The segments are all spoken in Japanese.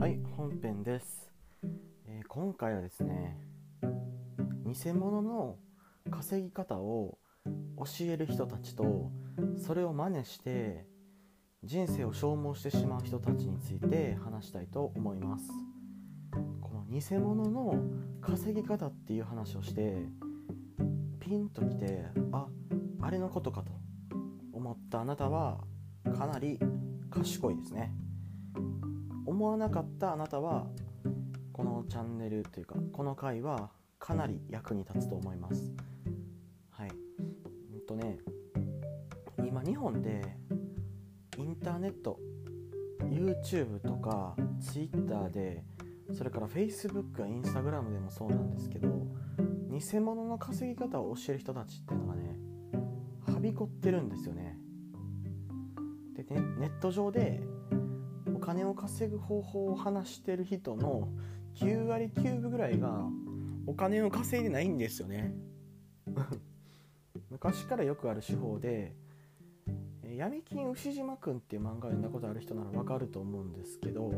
はい本編です、えー今回はですね偽物の稼ぎ方を教える人たちとそれを真似して人生を消耗してしまう人たちについて話したいと思います。この偽物の稼ぎ方っていう話をしてピンときてああれのことかと思ったあなたはかなり賢いですね。思わなかったあなたはこのチャンネルというかこの回はかなり役に立つと思います。はい。うんとね今日本でインターネット YouTube とか Twitter でそれから Facebook や Instagram でもそうなんですけど偽物の稼ぎ方を教える人たちっていうのがねはびこってるんですよね。でねネット上で金を稼ぐ方法を話してる人の9割9分ぐらいがお金を稼いでないんですよね。昔からよくある手法で闇金牛島くんっていう漫画を読んだことある人ならわかると思うんですけど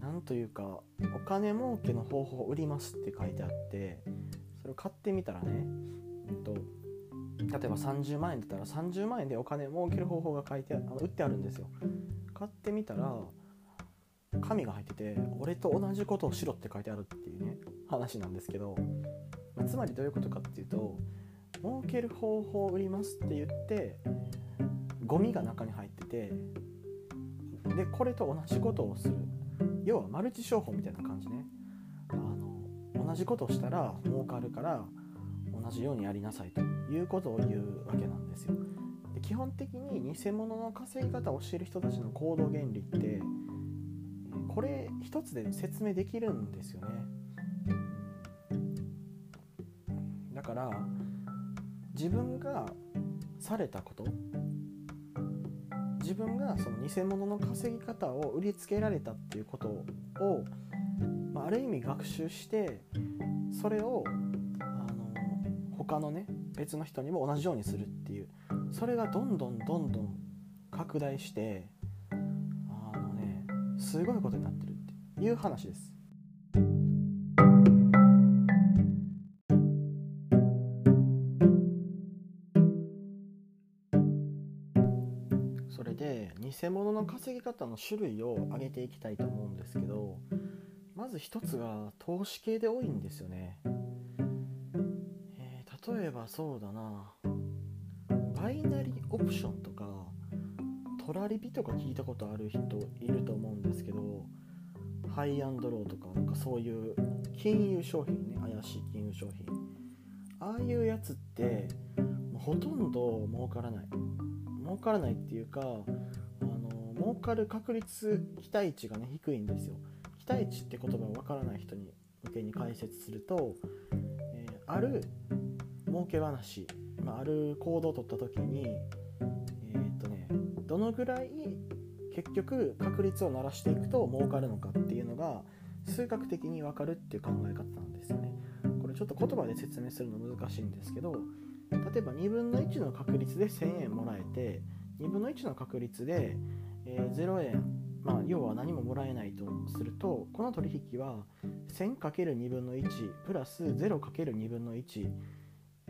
なんというかお金儲けの方法を売りますって書いてあってそれを買ってみたらね、うんと、例えば30万円だったら30万円でお金儲ける方法が書いてあの売ってあるんですよ。買ってみたら紙が入ってて「俺と同じことをしろ」って書いてあるっていうね話なんですけど、まあつまりどういうことかっていうと儲ける方法を売りますって言ってゴミが中に入っててでこれと同じことをする。要はマルチ商法みたいな感じね。あの同じことをしたら儲かるから同じようにやりなさいということを言うわけなんですよ。で基本的に偽物の稼ぎ方をしている人たちの行動原理ってこれ一つで説明できるんですよね。だから自分がされたこと自分がその偽物の稼ぎ方を売りつけられたっていうことを、まあ、ある意味学習してそれをあの他のね別の人にも同じようにするっていうそれがどんどんどんどん拡大してあのねすごいことになってるっていう話です。それで偽物の稼ぎ方の種類を挙げていきたいと思うんですけどまず一つが投資系で多いんですよね、えー例えばそうだなバイナリーオプションとかトラリピとか聞いたことある人いると思うんですけどハイアンドローとかなんかそういう金融商品ね怪しい金融商品。ああいうやつってもうほとんど儲からない。儲からないっていうかあの儲かる確率期待値がね低いんですよ。期待値って言葉がわからない人に向けに解説すると、えーある儲け話、まあ、ある行動を取った時にえーっとねどのぐらい結局確率を鳴らしていくと儲かるのかっていうのが数学的に分かるっていう考え方なんですよね。これちょっと言葉で説明するの難しいんですけど例えば2分の1の確率で1000円もらえて2分の1の確率で、え0円まあ要は何ももらえないとするとこの取引は 1000×2 分の1プラス 0×2 分の1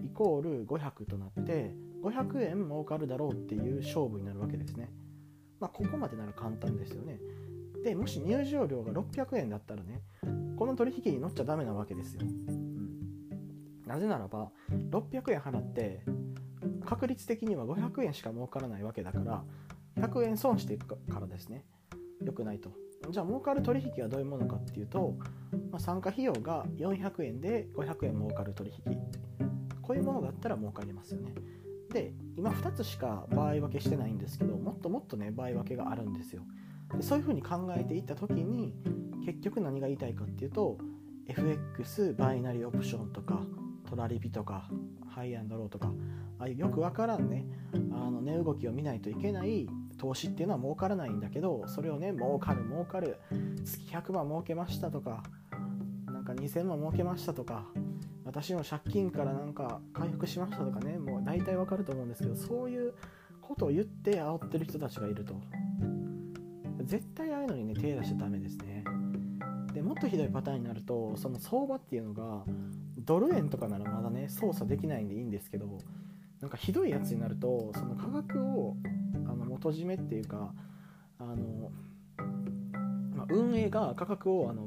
イコール500となって500円儲かるだろうっていう勝負になるわけですね。まあここまでなら簡単ですよね。でもし入場料が600円だったらねこの取引に乗っちゃダメなわけですよ、なぜならば600円払って確率的には500円しか儲からないわけだから100円損していくからですね。良くないと。じゃあ儲かる取引はどういうものかっていうと、まあ、参加費用が400円で500円儲かる取引。こういうものだったら儲かりますよね。で今2つしか場合分けしてないんですけどもっともっとね場合分けがあるんですよ。でそういうふうに考えていった時に結局何が言いたいかっていうと FX バイナリーオプションとかトラリピとかハイアンドローとかああいうよくわからんねあの値動きを見ないといけない投資っていうのは儲からないんだけどそれをね儲かる儲かる月100万儲けましたとかなんか2000万儲けましたとか私の借金からなんか回復しましたとかねもう大体わかると思うんですけどそういうことを言って煽ってる人たちがいると。絶対ああいうのにね手出しちゃダメですね。でもっとひどいパターンになるとその相場っていうのがドル円とかならまだね操作できないんでいいんですけどなんかひどいやつになるとその価格をあの元締めっていうかあの、まあ、運営が価格をあの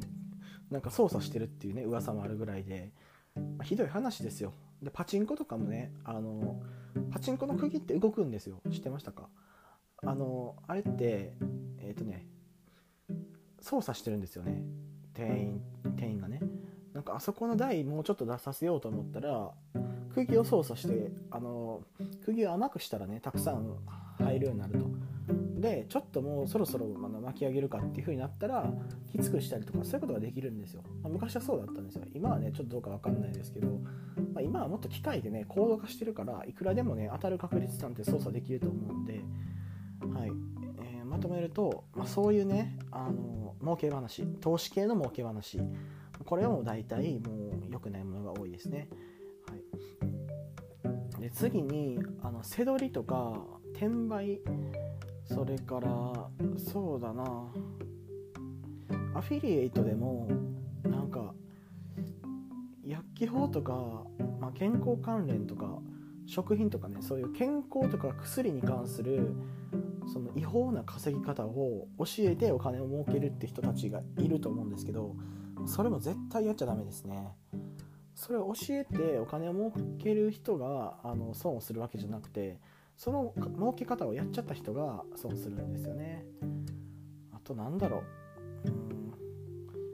なんか操作してるっていうね噂もあるぐらいで、ひどい話ですよ。でパチンコとかもねあのパチンコの釘って動くんですよ。知ってましたか？あのあれってえっ、ー、とね操作してるんですよね。店員店員がね。なんかあそこの台もうちょっと出させようと思ったら釘を操作してあの釘を甘くしたらねたくさん入るようになると。でちょっともうそろそろ巻き上げるかっていう風になったらきつくしたりとかそういうことができるんですよ、まあ、昔はそうだったんですよ。今はねちょっとどうか分かんないですけど、まあ、今はもっと機械でね高度化してるからいくらでもね当たる確率なんて操作できると思うんではい。えー、まとめると、まあ、そういうねあの儲け話投資系の儲け話。これはもう大体もう良くないものが多いですね、はい、で次にあの背取りとか転売。それからそうだな。アフィリエイトでもなんか薬機法とか、まあ、健康関連とか食品とかねそういう健康とか薬に関するその違法な稼ぎ方を教えてお金を儲けるって人たちがいると思うんですけどそれも絶対やっちゃダメですね。それを教えてお金を儲ける人があの損をするわけじゃなくてその儲け方をやっちゃった人が損するんですよね。あとなんだろう。うん。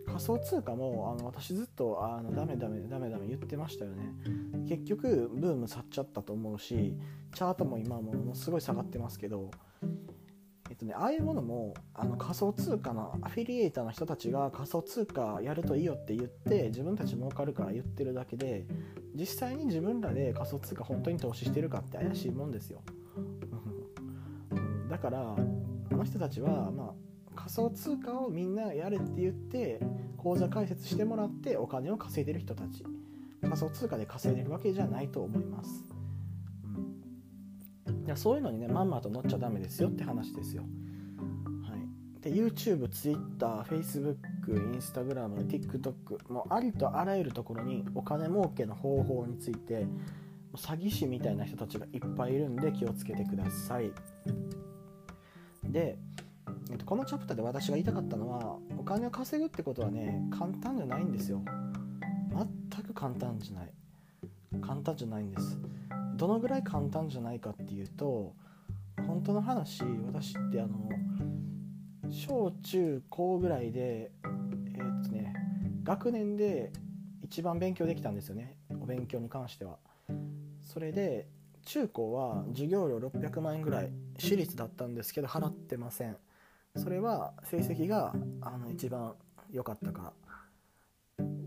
仮想通貨もあの私ずっとあのダメダメダメダメ言ってましたよね。結局ブーム去っちゃったと思うしチャートも今ものすごい下がってますけどとね、ああいうものもあの仮想通貨のアフィリエイターの人たちが仮想通貨やるといいよって言って自分たち儲かるから言ってるだけで実際に自分らで仮想通貨本当に投資してるかって怪しいもんですよ。だからあの人たちは、まあ、仮想通貨をみんなやれって言って口座開設してもらってお金を稼いでる人たち。仮想通貨で稼いでるわけじゃないと思います。いやそういうのにねまんまと乗っちゃダメですよって話ですよ。はい、で YouTube、Twitter、Facebook、Instagram、TikTok もうありとあらゆるところにお金儲けの方法について詐欺師みたいな人たちがいっぱいいるんで気をつけてください。でこのチャプターで私が言いたかったのはお金を稼ぐってことはね簡単じゃないんですよ全く簡単じゃない簡単じゃないんですどのぐらい簡単じゃないかっていうと本当の話私ってあの小中高ぐらいでえー、っとね学年で一番勉強できたんですよねお勉強に関しては。それで中高は授業料600万円ぐらい私立だったんですけど払ってません。それは成績があの一番良かったから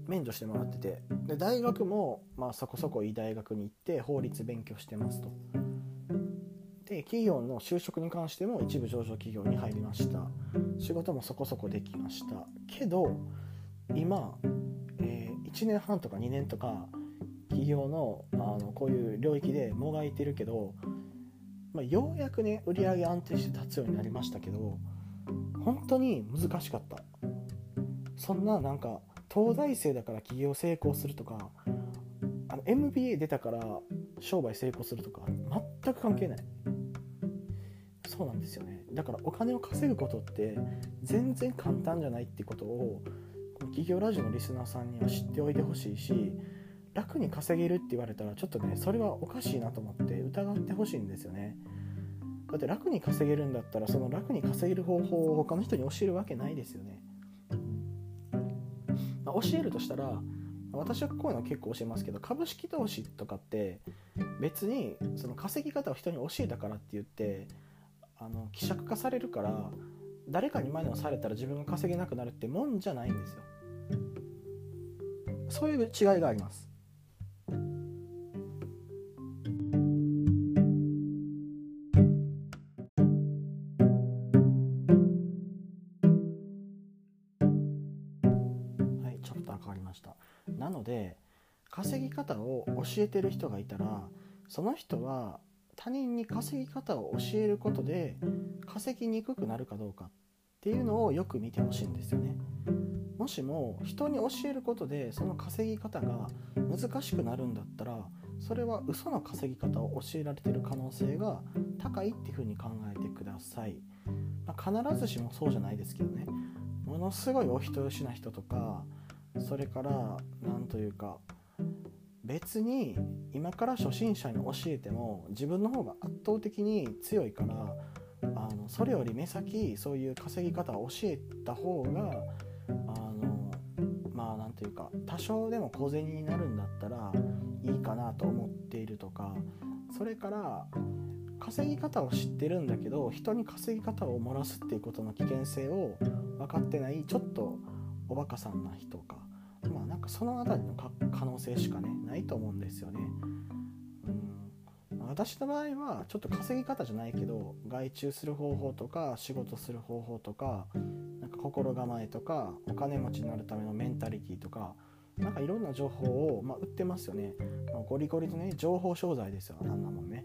免除してもらってて。で大学も、まあ、そこそこいい大学に行って法律勉強してますと。で企業の就職に関しても一部上場企業に入りました。仕事もそこそこできました。けど今、えー、1年半とか2年とか企業のあのこういう領域でもがいてるけど、まあ、ようやくね売り上げ安定して立つようになりましたけど本当に難しかった。そんななんか東大生だから起業成功するとかあの MBA 出たから商売成功するとか全く関係ない。そうなんですよね。だからお金を稼ぐことって全然簡単じゃないってことをこの企業ラジオのリスナーさんには知っておいてほしいし楽に稼げるって言われたらちょっとねそれはおかしいなと思って疑ってほしいんですよね。だって楽に稼げるんだったらその楽に稼げる方法を他の人に教えるわけないですよね、教えるとしたら私はこういうの結構教えますけど株式投資とかって別にその稼ぎ方を人に教えたからって言ってあの希釈化されるから誰かにマネをされたら自分が稼げなくなるってもんじゃないんですよ。そういう違いがあります。なので稼ぎ方を教えてる人がいたらその人は他人に稼ぎ方を教えることで稼ぎにくくなるかどうかっっていうのをよく見てほしいんですよね。もしも人に教えることでその稼ぎ方が難しくなるんだったらそれは嘘の稼ぎ方を教えられてる可能性が高いっていうふうに考えてください、まあ、必ずしもそうじゃないですけどね。ものすごいお人よしな人とかそれから何というか別に今から初心者に教えても自分の方が圧倒的に強いからあのそれより目先そういう稼ぎ方を教えた方があのまあ何ていうか多少でも小銭になるんだったらいいかなと思っているとかそれから稼ぎ方を知ってるんだけど人に稼ぎ方を漏らすっていうことの危険性を分かってないちょっとおバカさんな人かかその辺りの可能性しかねないと思うんですよね。うん。私の場合はちょっと稼ぎ方じゃないけど外注する方法とか仕事する方法とかなんか心構えとかお金持ちになるためのメンタリティとかなんかいろんな情報を、まあ、売ってますよね、まあ、ゴリゴリとね情報商材ですよあんなもんね、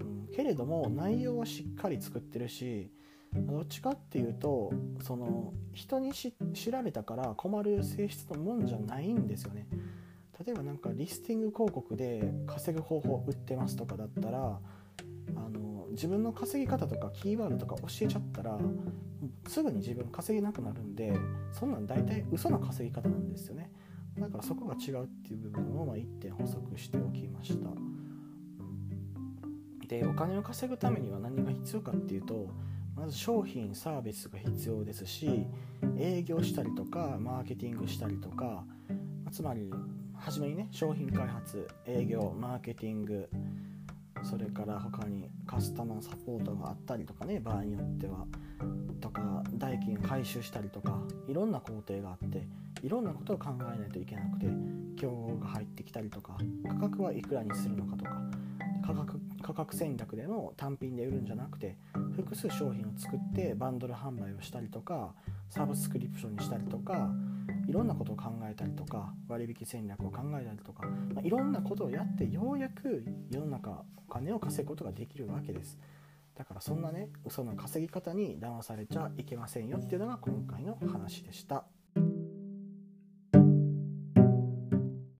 うん、けれども内容はしっかり作ってるしどっちかっていうとその人に知られたから困る性質のもんじゃないんですよね。例えばなんかリスティング広告で稼ぐ方法売ってますとかだったらあの自分の稼ぎ方とかキーワードとか教えちゃったらすぐに自分稼げなくなるんでそんなん大体嘘の稼ぎ方なんですよね。だからそこが違うっていう部分をま1点補足しておきました、でお金を稼ぐためには何が必要かっていうとまず商品サービスが必要ですし営業したりとかマーケティングしたりとかつまり初めにね商品開発営業マーケティングそれから他にカスタマーサポートがあったりとかね場合によってはとか代金回収したりとかいろんな工程があっていろんなことを考えないといけなくて競合が入ってきたりとか価格はいくらにするのかとか価格価格戦略でも単品で売るんじゃなくて複数商品を作ってバンドル販売をしたりとかサブスクリプションにしたりとかいろんなことを考えたりとか割引戦略を考えたりとか、まあ、いろんなことをやってようやく世の中お金を稼ぐことができるわけですだからそんなね嘘の稼ぎ方に騙されちゃいけませんよっていうのが今回の話でした。